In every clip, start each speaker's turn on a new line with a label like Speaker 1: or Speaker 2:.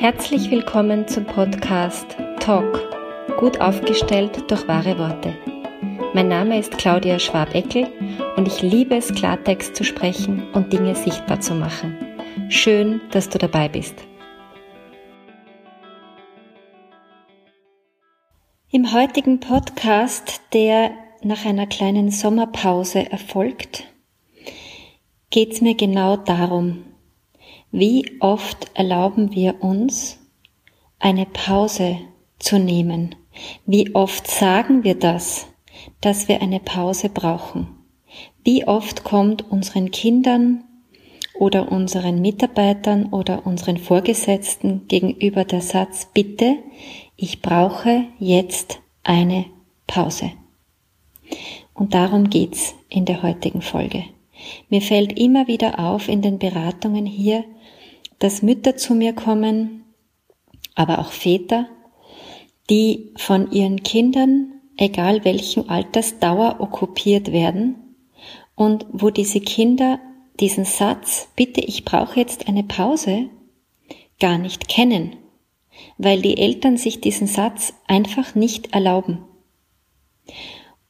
Speaker 1: Herzlich willkommen zum Podcast Talk, gut aufgestellt durch wahre Worte. Mein Name ist Claudia Schwabeckel und ich liebe es, Klartext zu sprechen und Dinge sichtbar zu machen. Schön, dass du dabei bist. Im heutigen Podcast, der nach einer kleinen Sommerpause erfolgt, geht es mir genau darum, wie oft erlauben wir uns, eine Pause zu nehmen? Wie oft sagen wir das, dass wir eine Pause brauchen? Wie oft kommt unseren Kindern oder unseren Mitarbeitern oder unseren Vorgesetzten gegenüber der Satz, bitte, ich brauche jetzt eine Pause. Und darum geht's in der heutigen Folge. Mir fällt immer wieder auf in den Beratungen hier, dass Mütter zu mir kommen, aber auch Väter, die von ihren Kindern, egal welchen Alters, Dauer okkupiert werden und wo diese Kinder diesen Satz, bitte, ich brauche jetzt eine Pause, gar nicht kennen, weil die Eltern sich diesen Satz einfach nicht erlauben.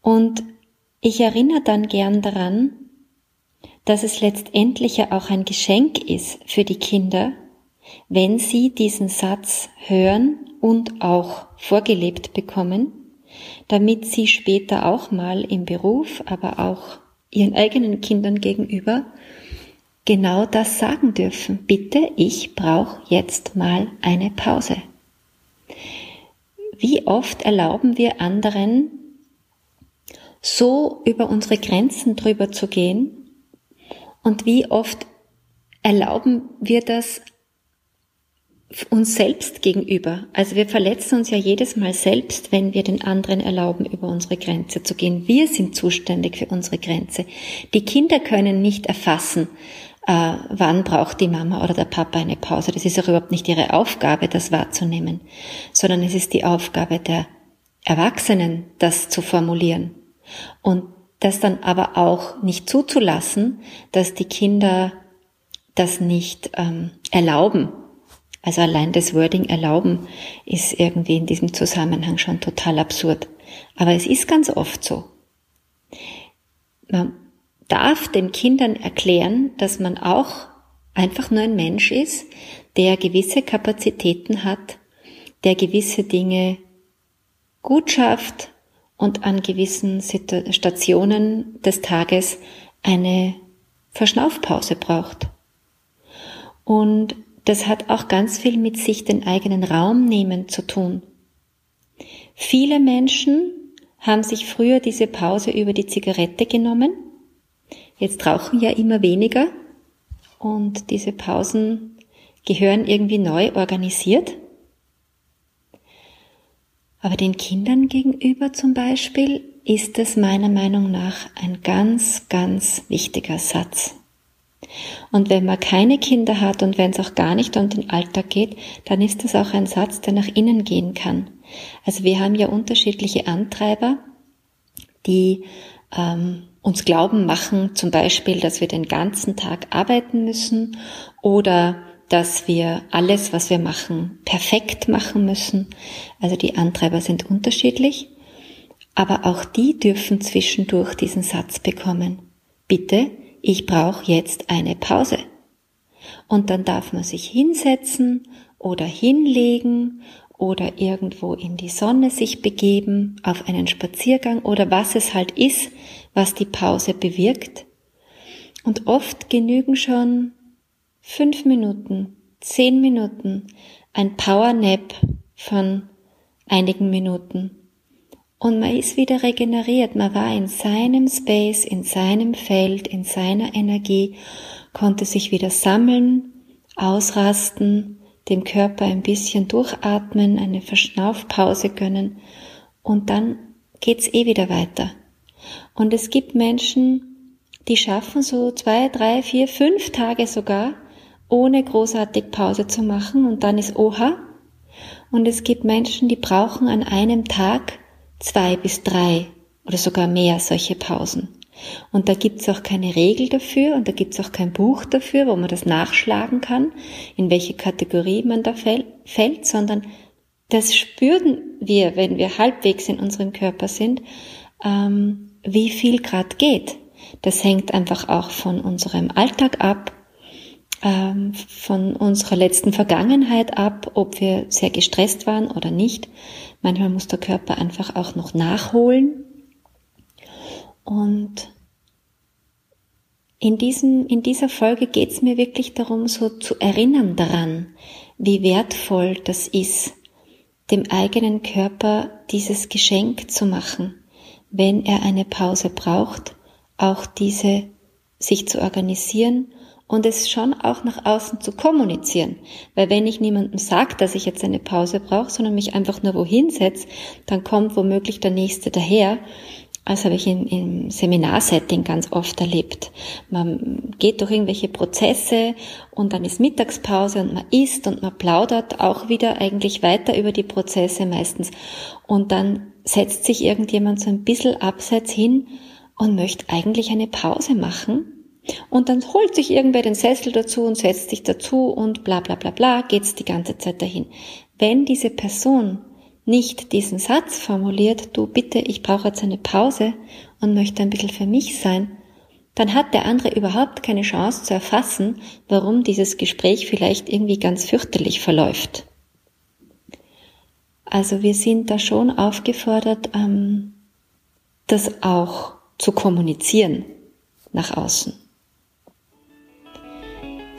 Speaker 1: Und ich erinnere dann gern daran, dass es letztendlich ja auch ein Geschenk ist für die Kinder, wenn sie diesen Satz hören und auch vorgelebt bekommen, damit sie später auch mal im Beruf, aber auch ihren eigenen Kindern gegenüber genau das sagen dürfen. Bitte, ich brauche jetzt mal eine Pause. Wie oft erlauben wir anderen, so über unsere Grenzen drüber zu gehen, und wie oft erlauben wir das uns selbst gegenüber. Also wir verletzen uns ja jedes Mal selbst, wenn wir den anderen erlauben, über unsere Grenze zu gehen. Wir sind zuständig für unsere Grenze. Die Kinder können nicht erfassen, äh, wann braucht die Mama oder der Papa eine Pause. Das ist auch überhaupt nicht ihre Aufgabe, das wahrzunehmen, sondern es ist die Aufgabe der Erwachsenen, das zu formulieren. Und das dann aber auch nicht zuzulassen, dass die Kinder das nicht ähm, erlauben. Also allein das Wording erlauben ist irgendwie in diesem Zusammenhang schon total absurd. Aber es ist ganz oft so. Man darf den Kindern erklären, dass man auch einfach nur ein Mensch ist, der gewisse Kapazitäten hat, der gewisse Dinge gut schafft, und an gewissen Stationen des Tages eine Verschnaufpause braucht. Und das hat auch ganz viel mit sich den eigenen Raum nehmen zu tun. Viele Menschen haben sich früher diese Pause über die Zigarette genommen. Jetzt rauchen ja immer weniger und diese Pausen gehören irgendwie neu organisiert. Aber den Kindern gegenüber zum Beispiel ist es meiner Meinung nach ein ganz, ganz wichtiger Satz. Und wenn man keine Kinder hat und wenn es auch gar nicht um den Alltag geht, dann ist das auch ein Satz, der nach innen gehen kann. Also wir haben ja unterschiedliche Antreiber, die ähm, uns glauben machen, zum Beispiel, dass wir den ganzen Tag arbeiten müssen oder dass wir alles, was wir machen, perfekt machen müssen. Also die Antreiber sind unterschiedlich, aber auch die dürfen zwischendurch diesen Satz bekommen. Bitte, ich brauche jetzt eine Pause. Und dann darf man sich hinsetzen oder hinlegen oder irgendwo in die Sonne sich begeben, auf einen Spaziergang oder was es halt ist, was die Pause bewirkt. Und oft genügen schon fünf Minuten, zehn Minuten, ein Power Nap von einigen Minuten. Und man ist wieder regeneriert. Man war in seinem Space, in seinem Feld, in seiner Energie, konnte sich wieder sammeln, ausrasten, dem Körper ein bisschen durchatmen, eine Verschnaufpause gönnen und dann geht's eh wieder weiter. Und es gibt Menschen, die schaffen so zwei, drei, vier, fünf Tage sogar, ohne großartig Pause zu machen und dann ist Oha. Und es gibt Menschen, die brauchen an einem Tag zwei bis drei oder sogar mehr solche Pausen. Und da gibt's auch keine Regel dafür und da gibt's auch kein Buch dafür, wo man das nachschlagen kann, in welche Kategorie man da fällt, sondern das spüren wir, wenn wir halbwegs in unserem Körper sind, ähm, wie viel Grad geht. Das hängt einfach auch von unserem Alltag ab, ähm, von unserer letzten Vergangenheit ab, ob wir sehr gestresst waren oder nicht. Manchmal muss der Körper einfach auch noch nachholen. Und in, diesem, in dieser Folge geht es mir wirklich darum, so zu erinnern daran, wie wertvoll das ist, dem eigenen Körper dieses Geschenk zu machen, wenn er eine Pause braucht, auch diese sich zu organisieren und es schon auch nach außen zu kommunizieren. Weil wenn ich niemandem sage, dass ich jetzt eine Pause brauche, sondern mich einfach nur wohin setze, dann kommt womöglich der Nächste daher. Das habe ich in, im Seminarsetting ganz oft erlebt. Man geht durch irgendwelche Prozesse und dann ist Mittagspause und man isst und man plaudert auch wieder eigentlich weiter über die Prozesse meistens. Und dann setzt sich irgendjemand so ein bisschen abseits hin und möchte eigentlich eine Pause machen und dann holt sich irgendwer den Sessel dazu und setzt sich dazu und bla bla bla bla, geht's die ganze Zeit dahin. Wenn diese Person nicht diesen Satz formuliert, du bitte, ich brauche jetzt eine Pause und möchte ein bisschen für mich sein, dann hat der andere überhaupt keine Chance zu erfassen, warum dieses Gespräch vielleicht irgendwie ganz fürchterlich verläuft. Also wir sind da schon aufgefordert, ähm, das auch zu kommunizieren nach außen.